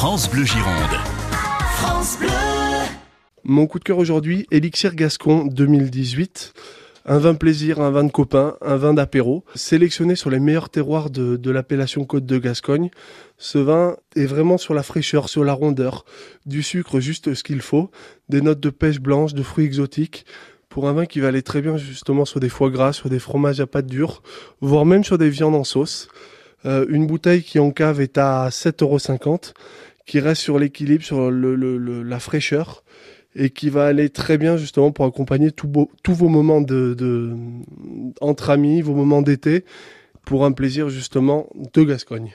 France Bleu Gironde. France Bleu. Mon coup de cœur aujourd'hui, Elixir Gascon 2018. Un vin plaisir, un vin de copain, un vin d'apéro, sélectionné sur les meilleurs terroirs de, de l'appellation Côte de Gascogne. Ce vin est vraiment sur la fraîcheur, sur la rondeur, du sucre juste ce qu'il faut, des notes de pêche blanche, de fruits exotiques, pour un vin qui va aller très bien justement sur des foie gras, sur des fromages à pâte dure, voire même sur des viandes en sauce. Euh, une bouteille qui en cave est à 7,50€, qui reste sur l'équilibre, sur la fraîcheur et qui va aller très bien justement pour accompagner tous vos moments de, de, entre amis, vos moments d'été, pour un plaisir justement de Gascogne.